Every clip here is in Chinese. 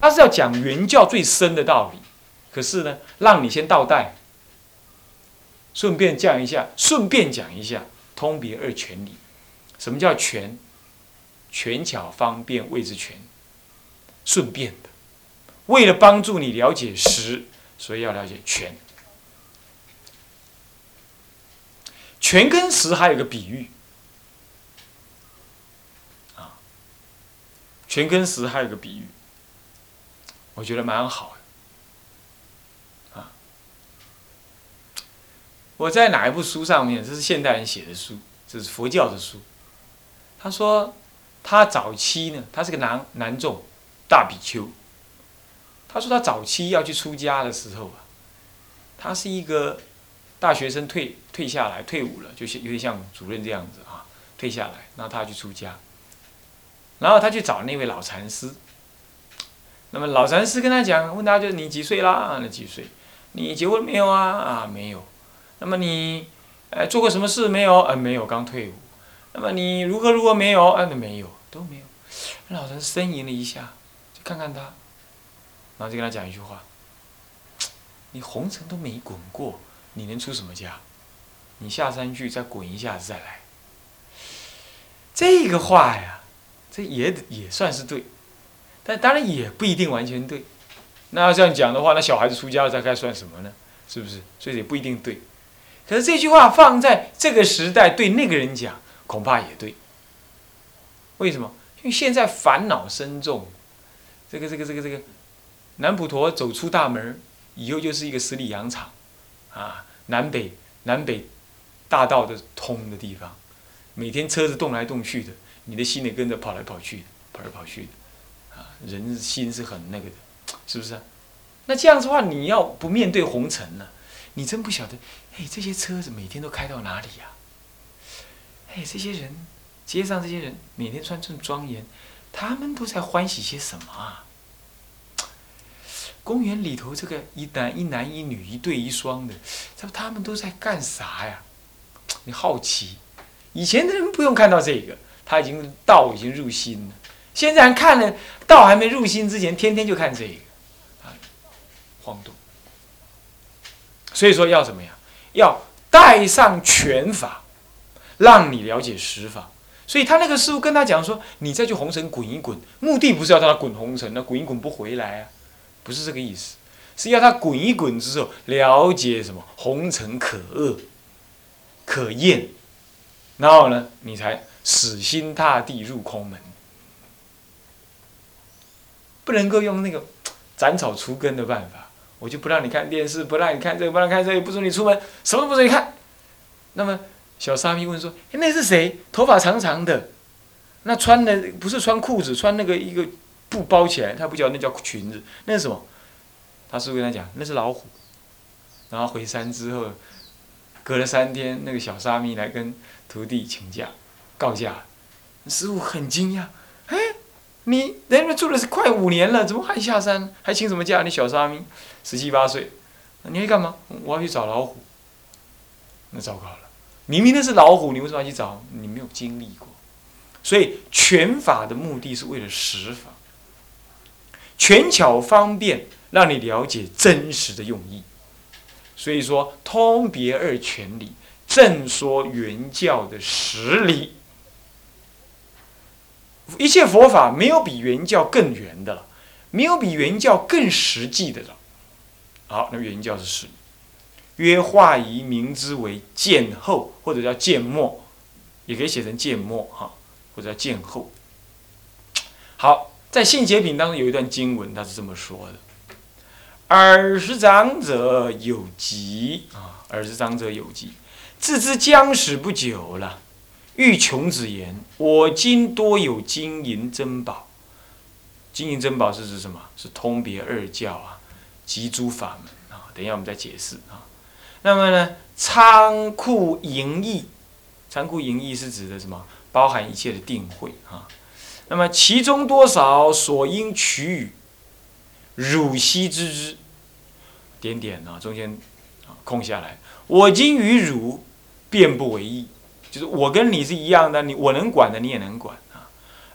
他是要讲原教最深的道理，可是呢，让你先倒带，顺便讲一下，顺便讲一下通别二权理。什么叫权？权巧方便谓之权，顺便的，为了帮助你了解实，所以要了解权。权跟实还有个比喻，啊，权跟实还有个比喻，我觉得蛮好的，啊，我在哪一部书上面？这是现代人写的书，这是佛教的书。他说，他早期呢，他是个男男众，大比丘。他说他早期要去出家的时候啊，他是一个。大学生退退下来，退伍了，就是有点像主任这样子啊，退下来，然后他去出家，然后他去找那位老禅师。那么老禅师跟他讲，问他就是你几岁啦？那几岁？你结婚没有啊？啊，没有。那么你，呃，做过什么事没有？呃，没有，刚退伍。那么你如何如何没有？呃，没有，都没有。老禅师呻吟了一下，就看看他，然后就跟他讲一句话：你红尘都没滚过。你能出什么家？你下山去再滚一下子再来。这个话呀，这也也算是对，但当然也不一定完全对。那要这样讲的话，那小孩子出家了再该算什么呢？是不是？所以也不一定对。可是这句话放在这个时代对那个人讲，恐怕也对。为什么？因为现在烦恼深重，这个这个这个这个，南普陀走出大门以后就是一个十里洋场。啊，南北南北大道的通的地方，每天车子动来动去的，你的心也跟着跑来跑去的，跑来跑去的，人心是很那个的，是不是？那这样子的话，你要不面对红尘呢？你真不晓得，哎，这些车子每天都开到哪里呀？哎，这些人，街上这些人每天穿这么庄严，他们都在欢喜些什么啊？公园里头这个一男一男一女一对一双的，他他们都在干啥呀？你好奇，以前的人不用看到这个，他已经道已经入心了。现在看了道还没入心之前，天天就看这个，啊，晃动。所以说要怎么样？要带上拳法，让你了解实法。所以他那个师傅跟他讲说：“你再去红尘滚一滚，目的不是要他滚红尘，那滚一滚不回来啊。”不是这个意思，是要他滚一滚之后了解什么红尘可恶、可厌，然后呢，你才死心塌地入空门。不能够用那个斩草除根的办法，我就不让你看电视，不让你看这个，不让你看这个，不准你出门，什么都不准你看。那么小沙弥问说：“哎，那是谁？头发长长的，那穿的不是穿裤子，穿那个一个。”布包起来，他不叫那叫裙子，那是什么？他师傅跟他讲，那是老虎。然后回山之后，隔了三天，那个小沙弥来跟徒弟请假，告假。师傅很惊讶，你人家住了是快五年了，怎么还下山？还请什么假？你小沙弥，十七八岁，你要干嘛？我要去找老虎。那糟糕了，明明那是老虎，你为什么要去找？你没有经历过。所以拳法的目的是为了实法。权巧方便，让你了解真实的用意。所以说，通别二权理，正说原教的实理。一切佛法没有比原教更圆的了，没有比原教更实际的了。好，那原教是实。约化仪名之为见后，或者叫见末，也可以写成见末哈，或者叫见后。好。在信解品当中有一段经文，他是这么说的：“尔时长者有疾啊，尔时长者有疾，自知将死不久了，欲穷子言：我今多有金银珍宝。金银珍宝是指什么？是通别二教啊，集诸法门啊。等一下我们再解释啊。那么呢，仓库盈溢，仓库盈溢是指的什么？包含一切的定慧啊。”那么其中多少所应取予，汝悉知之。点点啊，中间啊空下来。我今与汝便不为异，就是我跟你是一样的，你我能管的你也能管啊。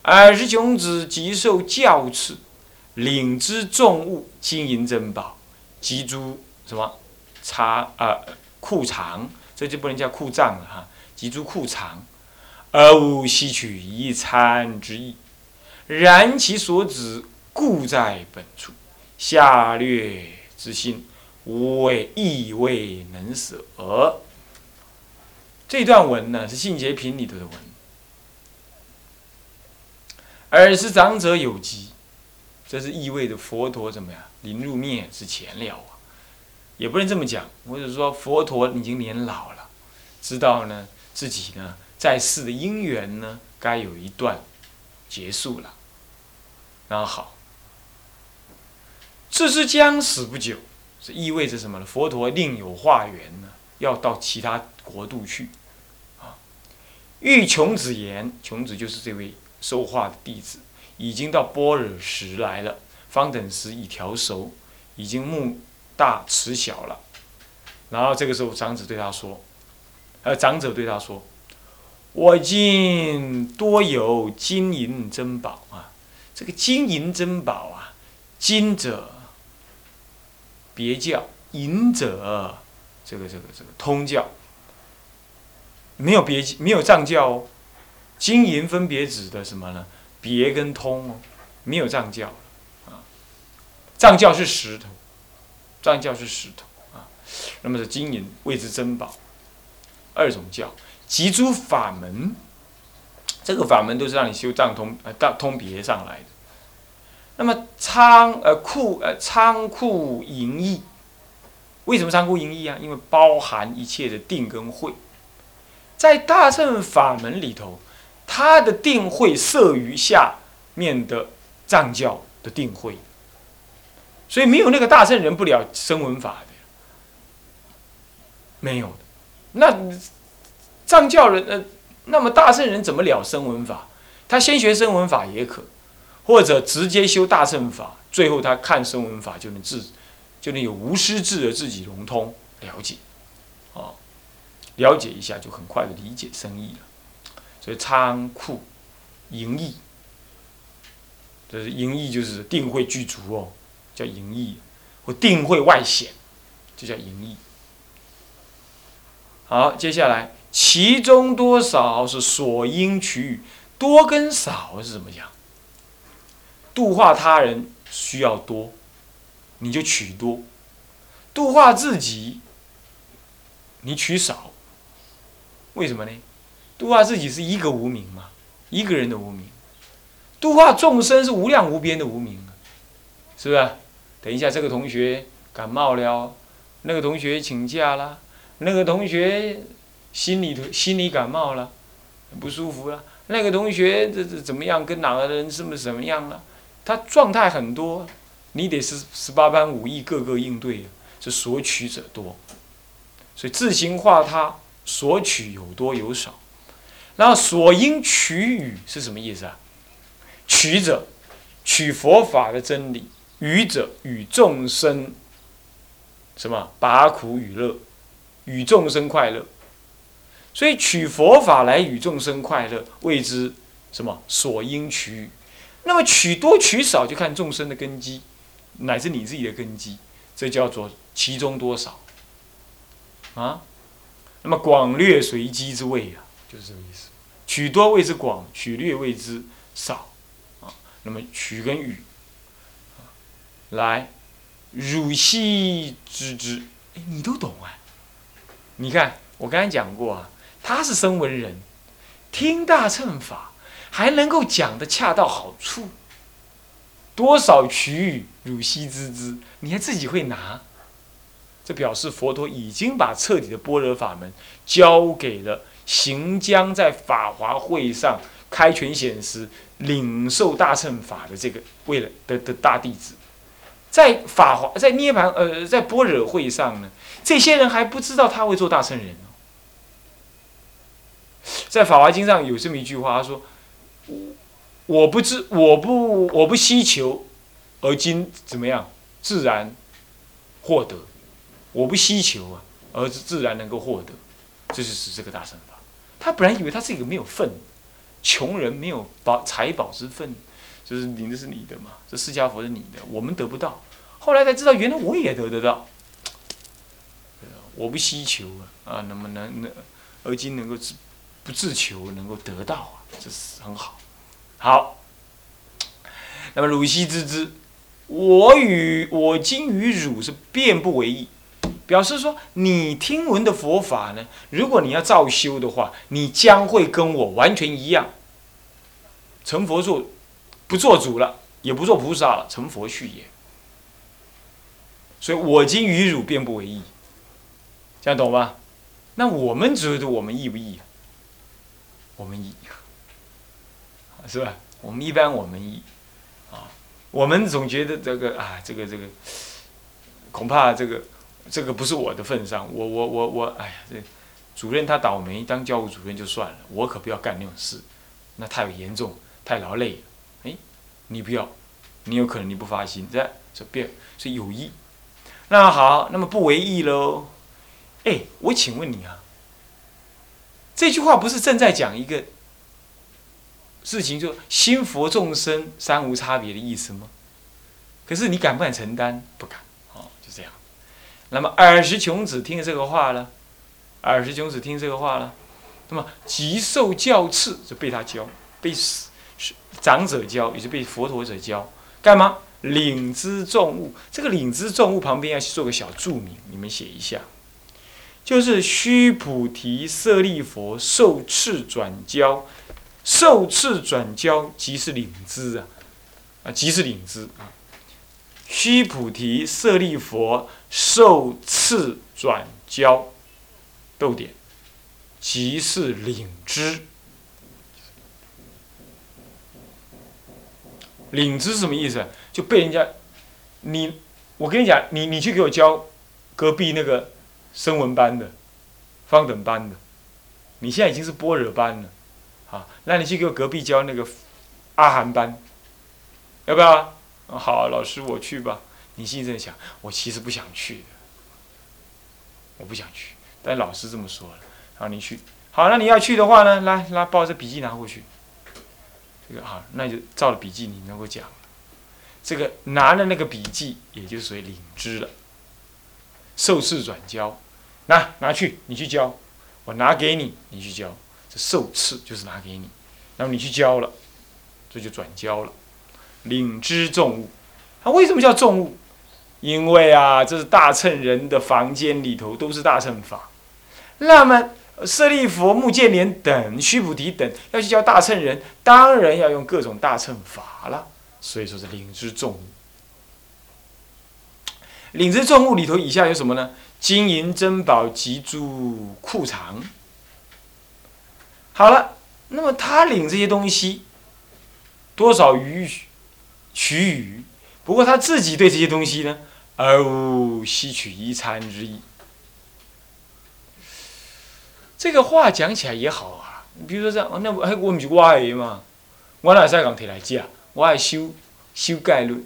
尔时穷子即受教赐，领之重物，金银珍宝，及诸什么藏啊库藏，这就不能叫库藏了哈，及诸库藏，而无吸取一餐之意。然其所指，故在本处。下略之心，无谓亦未能舍。这段文呢，是信节品里头的文。尔时长者有疾，这是意味着佛陀怎么样？临入灭之前了啊，也不能这么讲。或者说，佛陀已经年老了，知道呢自己呢在世的因缘呢该有一段结束了。然后好，这是将死不久，是意味着什么呢？佛陀另有化缘呢，要到其他国度去。啊，欲穷子言，穷子就是这位。受化的弟子已经到波尔时来了，方等时已调熟，已经目大齿小了。然后这个时候，长子对他说：“呃，长者对他说，我今多有金银珍宝啊！这个金银珍宝啊，金者别教，银者这个这个这个通教，没有别没有藏教哦。”金银分别指的什么呢？别跟通哦，没有藏教啊。藏教是石头，藏教是石头啊。那么是金银谓之珍宝，二种教，集诸法门，这个法门都是让你修藏通呃藏通别上来的。那么仓呃库呃仓库盈溢，为什么仓库盈溢啊？因为包含一切的定跟慧，在大乘法门里头。他的定慧摄于下面的藏教的定慧，所以没有那个大圣人不了声闻法的，没有的。那藏教人呃，那么大圣人怎么了声闻法？他先学声闻法也可，或者直接修大乘法，最后他看声闻法就能自，就能有无师自的自己融通了解，哦，了解一下就很快的理解生意了。所以仓库盈溢，这是盈溢，就是定慧具足哦，叫盈溢；或定慧外显，就叫盈溢。好，接下来其中多少是所应取，多跟少是怎么讲？度化他人需要多，你就取多；度化自己，你取少。为什么呢？度化自己是一个无名嘛，一个人的无名；度化众生是无量无边的无名，是不是？等一下，这个同学感冒了，那个同学请假了，那个同学心里头心里感冒了，不舒服了，那个同学这这怎么样？跟哪个人什么什么样了？他状态很多，你得是十八般武艺各个应对，是索取者多，所以自行化他索取有多有少。然后所应取语是什么意思啊？取者，取佛法的真理；语者，与众生什么拔苦与乐，与众生快乐。所以取佛法来与众生快乐，谓之什么？所应取语。那么取多取少，就看众生的根基，乃至你自己的根基，这叫做其中多少啊？那么广略随机之谓啊。就是这个意思，取多谓之广，取略谓之少，啊，那么取跟予，来，汝悉知之，哎，你都懂啊？你看我刚才讲过啊，他是声闻人，听大乘法还能够讲的恰到好处，多少取予，汝悉知之，你还自己会拿，这表示佛陀已经把彻底的般若法门交给了。行将在法华会上开权显实，领受大乘法的这个为了的的大弟子，在法华在涅盘呃在般若会上呢，这些人还不知道他会做大乘人哦。在法华经上有这么一句话，他说：“我不知我不我不希求，而今怎么样自然获得？我不希求啊，而是自然能够获得。”这就是这个大乘法。他本来以为他是一个没有份，穷人没有宝财宝之分，就是领的是你的嘛，这释迦佛是你的，我们得不到。后来才知道，原来我也得得到。我不希求啊，啊，那么能能，而今能够自不自求，能够得到啊，这是很好。好，那么汝兮知之，我与我今与汝是变不为异，表示说你听闻的佛法呢，如果你要照修的话，你将会跟我完全一样，成佛做，不做主了，也不做菩萨了，成佛去也。所以我今与汝便不为异。这样懂吧？那我们觉得我们易不易？我们易，是吧？我们一般我们易，啊，我们总觉得这个啊，这个这个，恐怕这个这个不是我的份上。我我我我，哎呀，这主任他倒霉，当教务主任就算了，我可不要干那种事，那太严重，太劳累了。哎，你不要，你有可能你不发心，这这别是有意。那好，那么不为意喽。哎，我请问你啊，这句话不是正在讲一个事情，就心佛众生三无差别的意思吗？可是你敢不敢承担？不敢，那么尔时穷子听这个话了，尔时穷子听这个话了，那么即受教赐，就被他教，被长者教，也是被佛陀者教，干嘛？领之重物。这个领之重物旁边要做个小注明，你们写一下。就是须菩提舍利佛受持转教，受持转教即是领之啊，啊即是领之啊。须菩提舍利佛受持转教，逗点，即是领知。领知是什么意思？就被人家，你，我跟你讲，你你去给我教隔壁那个。声闻班的，方等班的，你现在已经是般若班了，好，那你去给我隔壁教那个阿含班，要不要？好，老师我去吧。你心里在想，我其实不想去，我不想去，但老师这么说了，好，你去。好，那你要去的话呢，来，来，把这笔记拿过去。这个好，那就照了笔记，你能够讲。这个拿了那个笔记，也就属于领知了，受事转交。拿拿去，你去交，我拿给你，你去交。这受赐就是拿给你，然后你去交了，这就转交了。领之重物，它为什么叫重物？因为啊，这是大乘人的房间里头都是大乘法。那么舍利佛、目犍连等、须菩提等要去教大乘人，当然要用各种大乘法了。所以说是领之重物。领之重物里头以下有什么呢？金银珍宝及诸库藏，好了，那么他领这些东西，多少余取予？不过他自己对这些东西呢，而无吸取一餐之意。这个话讲起来也好啊，比如说这样，那我我不是我的嘛，我哪使讲提来讲？我爱修修概论，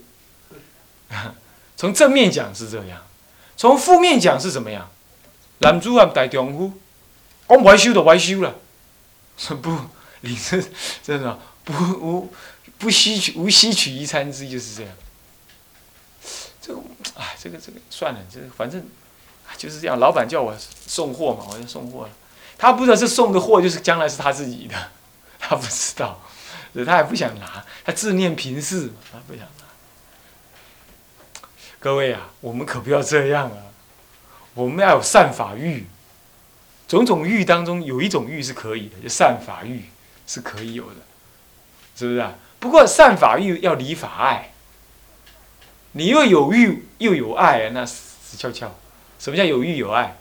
从正面讲是这样。从负面讲是怎么样？男主啊，大丈夫，我歪修就歪修了，不，你这真的不无不吸取无吸取一餐之就是这样。这个哎，这个这个算了，这反正就是这样。老板叫我送货嘛，我就送货了。他不知道这送的货就是将来是他自己的，他不知道，他也不想拿，他自念平视嘛，他不想拿。各位啊，我们可不要这样啊！我们要有善法欲，种种欲当中有一种欲是可以的，就善法欲是可以有的，是不是啊？不过善法欲要离法爱，你又有欲又有爱，那死翘翘。什么叫有欲有爱？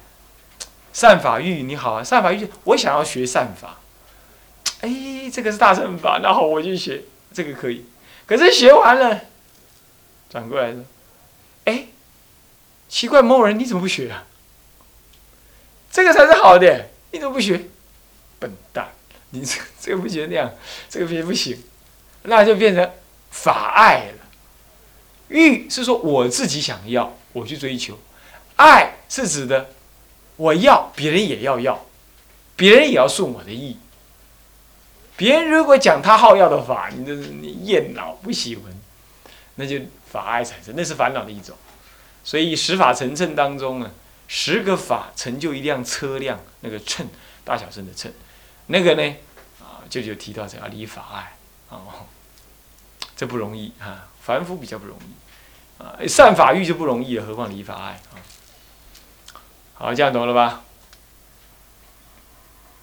善法欲你好啊，善法欲我想要学善法，哎，这个是大乘法，那好我就学这个可以。可是学完了，转过来说。哎，奇怪，某人你怎么不学啊？这个才是好的，你怎么不学？笨蛋，你这这个不学那样，这个也不行，那就变成法爱了。欲是说我自己想要，我去追求；爱是指的我要别人也要要，别人也要顺我的意。别人如果讲他好要的法，你这你厌恼不喜欢，那就法爱产生，那是烦恼的一种。所以十法成称当中呢，十个法成就一辆车辆，那个称大小声的称，那个呢啊，就就提到这要离法爱哦，这不容易啊，凡夫比较不容易啊，善法欲就不容易了，何况离法爱啊？好，这样懂了吧？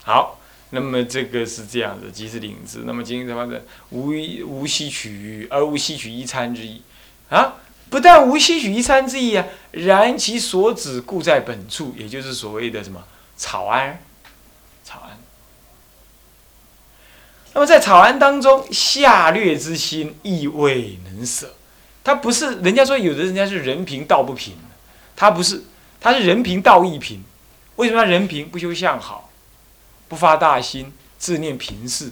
好。那么这个是这样子，即是领子。那么今天什么的无无吸取而无吸取一餐之意啊？不但无吸取一餐之意啊，然其所指故在本处，也就是所谓的什么草庵，草庵。那么在草庵当中，下劣之心亦未能舍。他不是人家说有的人家是人平道不平，他不是，他是人平道亦平。为什么人平？不修相好？不发大心，自念贫事，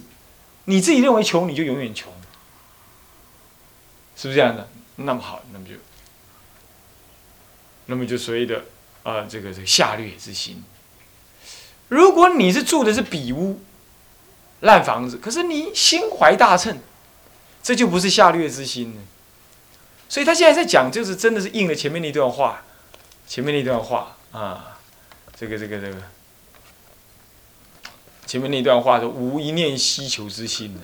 你自己认为穷，你就永远穷，是不是这样的？那么好，那么就，那么就所谓的啊，这个这个下劣之心。如果你是住的是比屋、烂房子，可是你心怀大乘，这就不是下劣之心了。所以他现在在讲，就是真的是应了前面那段话，前面那段话啊，这个这个这个。前面那段话说无一念希求之心呢，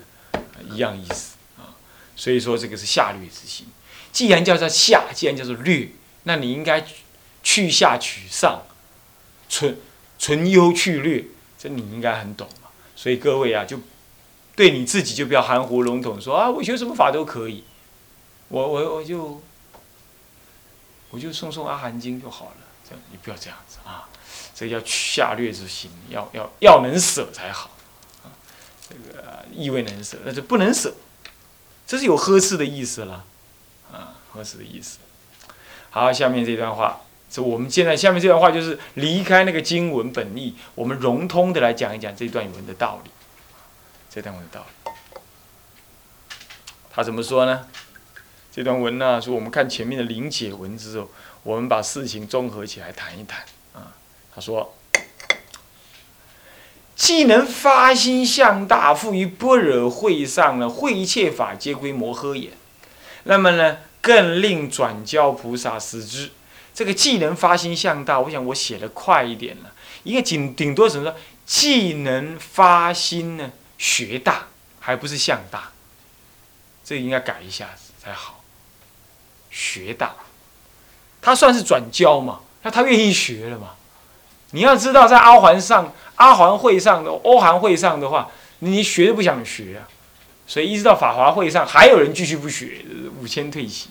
一样意思啊。所以说这个是下劣之心。既然叫做下，既然叫做劣，那你应该去下取上，存存优去劣，这你应该很懂嘛。所以各位啊，就对你自己就不要含糊笼统说啊，我学什么法都可以，我我我就我就诵诵阿含经就好了，这样你不要这样子啊。这叫下劣之心，要要要能舍才好，啊，这个意味能舍，那就不能舍，这是有呵斥的意思了，啊，呵斥的意思。好，下面这段话，这我们现在下面这段话就是离开那个经文本意，我们融通的来讲一讲这段文的道理，这段文的道理。他怎么说呢？这段文呢，说我们看前面的临解文之后，我们把事情综合起来谈一谈啊。他说：“既能发心向大，富于般若会上呢，会一切法皆归摩诃也。那么呢，更令转教菩萨思之。这个既能发心向大，我想我写的快一点了，应该顶顶多怎么说？既能发心呢，学大，还不是向大，这应该改一下子才好。学大，他算是转教嘛？那他愿意学了嘛？”你要知道，在阿环上、阿环会上的欧韩会上的话，你学都不想学啊，所以一直到法华会上，还有人继续不学，五千退席，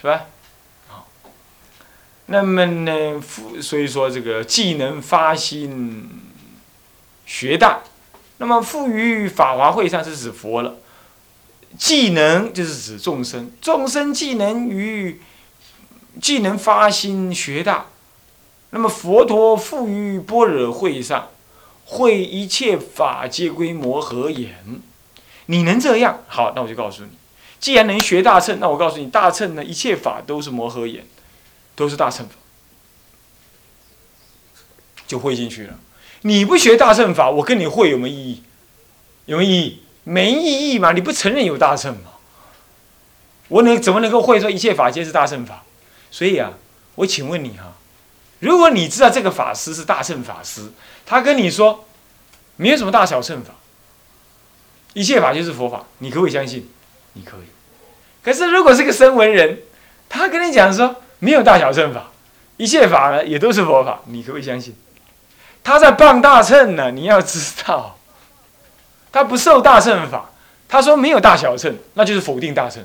是吧？那么呢，所以说这个既能发心学大，那么富于法华会上是指佛了，技能就是指众生，众生既能于既能发心学大。那么佛陀赋予般若会上，会一切法皆归摩诃眼。你能这样好，那我就告诉你，既然能学大乘，那我告诉你，大乘呢，一切法都是摩诃眼，都是大乘法，就会进去了。你不学大乘法，我跟你会有没有意义？有没有意义？没意义嘛！你不承认有大乘嘛？我能怎么能够会说一切法皆是大乘法？所以啊，我请问你哈。如果你知道这个法师是大乘法师，他跟你说没有什么大小乘法，一切法就是佛法，你可不可以相信？你可以。可是如果是个声闻人，他跟你讲说没有大小乘法，一切法呢也都是佛法，你可不可以相信？他在傍大乘呢，你要知道，他不受大乘法，他说没有大小乘，那就是否定大乘。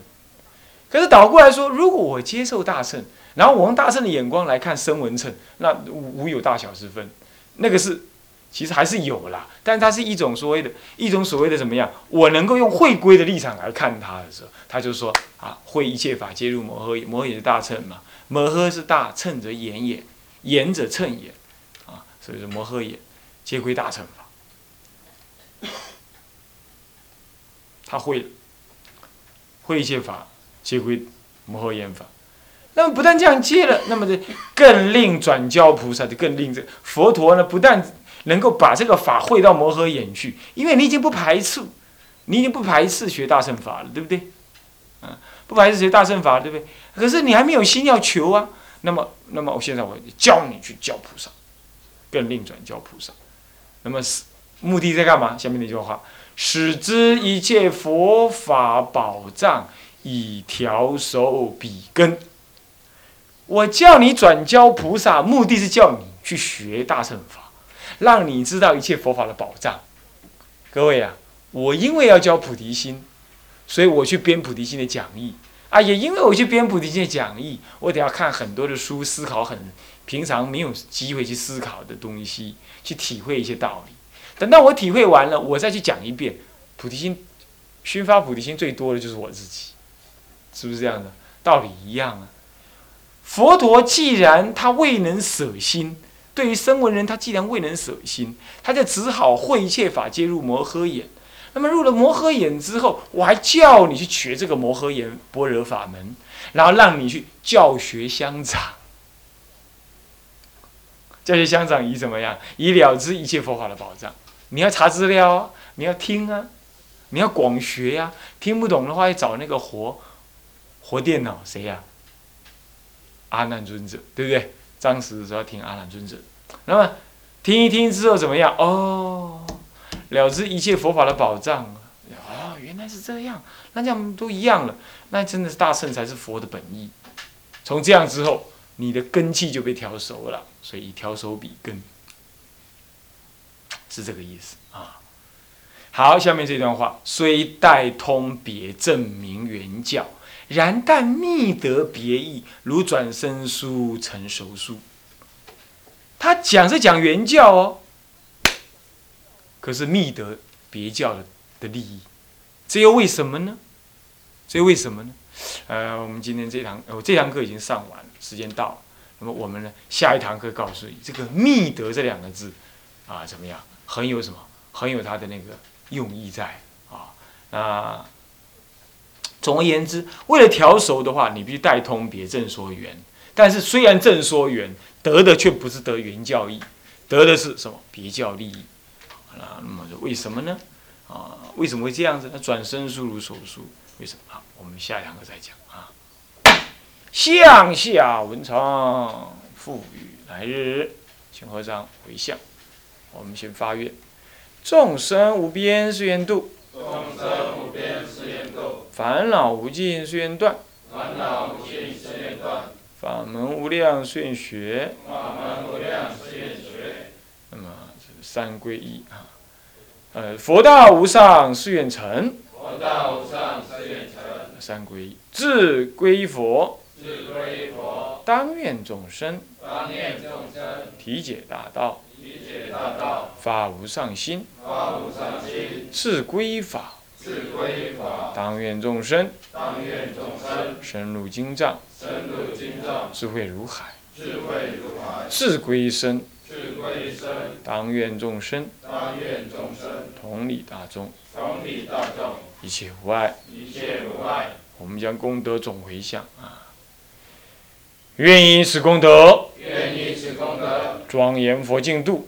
可是倒过来说，如果我接受大乘，然后我用大乘的眼光来看声闻乘，那无有大小之分，那个是其实还是有啦，但它是一种所谓的，一种所谓的怎么样？我能够用会归的立场来看它的时候，他就说啊，会一切法皆入摩诃，摩诃也是大乘嘛，摩诃是大乘则言也，言者乘也，啊，所以说摩诃也皆归大乘法，他会会一切法皆归摩诃言法。那么不但这样接了，那么这更令转教菩萨就更令这佛陀呢，不但能够把这个法会到摩诃眼去，因为你已经不排斥，你已经不排斥学大乘法了，对不对？啊，不排斥学大乘法，对不对？可是你还没有心要求啊，那么，那么我现在我教你去教菩萨，更另转教菩萨，那么是目的在干嘛？下面那句话，使之一切佛法宝藏，以调熟彼根。我叫你转教菩萨，目的是叫你去学大乘法，让你知道一切佛法的宝藏。各位啊，我因为要教菩提心，所以我去编菩提心的讲义啊，也因为我去编菩提心的讲义，我得要看很多的书，思考很平常没有机会去思考的东西，去体会一些道理。等到我体会完了，我再去讲一遍菩提心，熏发菩提心最多的就是我自己，是不是这样的？道理一样啊。佛陀既然他未能舍心，对于声闻人他既然未能舍心，他就只好会一切法皆入摩诃眼。那么入了摩诃眼之后，我还叫你去学这个摩诃眼般若法门，然后让你去教学相长。教学相长以怎么样？以了知一切佛法的宝藏。你要查资料啊，你要听啊，你要广学呀。听不懂的话，要找那个活活电脑，谁呀？阿难尊者，对不对？当时的时候听阿兰尊者，那么听一听之后怎么样？哦，了知一切佛法的宝藏哦，原来是这样，那这样都一样了，那真的是大圣才是佛的本意。从这样之后，你的根气就被调熟了，所以调熟比根，是这个意思啊。好，下面这段话虽代通别证明原教。然但密得别意，如转生书成熟书。他讲是讲原教哦，可是密得别教的的利益，这又为什么呢？这又为什么呢？呃，我们今天这堂，哦，这堂课已经上完了，时间到了。那么我们呢，下一堂课告诉你，这个密得这两个字，啊，怎么样？很有什么？很有它的那个用意在啊，那。总而言之，为了调熟的话，你必须带通别正说圆。但是虽然正说圆得的却不是得圆教义，得的是什么别教利益？啊，那么为什么呢？啊，为什么会这样子？那转身书如手书，为什么？好，我们下一堂课再讲啊。向下文长赋予来日，请合掌回向。我们先发愿：众生无边誓愿度。众生无边。烦恼无尽誓愿断。烦恼无尽誓愿断。法门无量誓愿学。法门无量誓愿学。那么三归一啊，呃，佛道无上誓愿成。佛道无上誓愿成。三归一，自归佛。自归佛。当愿众生。当愿众生。体解大道。体解大道。法无上心。法无上心。自归法。当愿众生，深入经藏，智慧如海；智慧如海，智归身，当愿众生，同理大众，一切无碍。我们将功德总回向。啊！愿以此功德，庄严佛净土。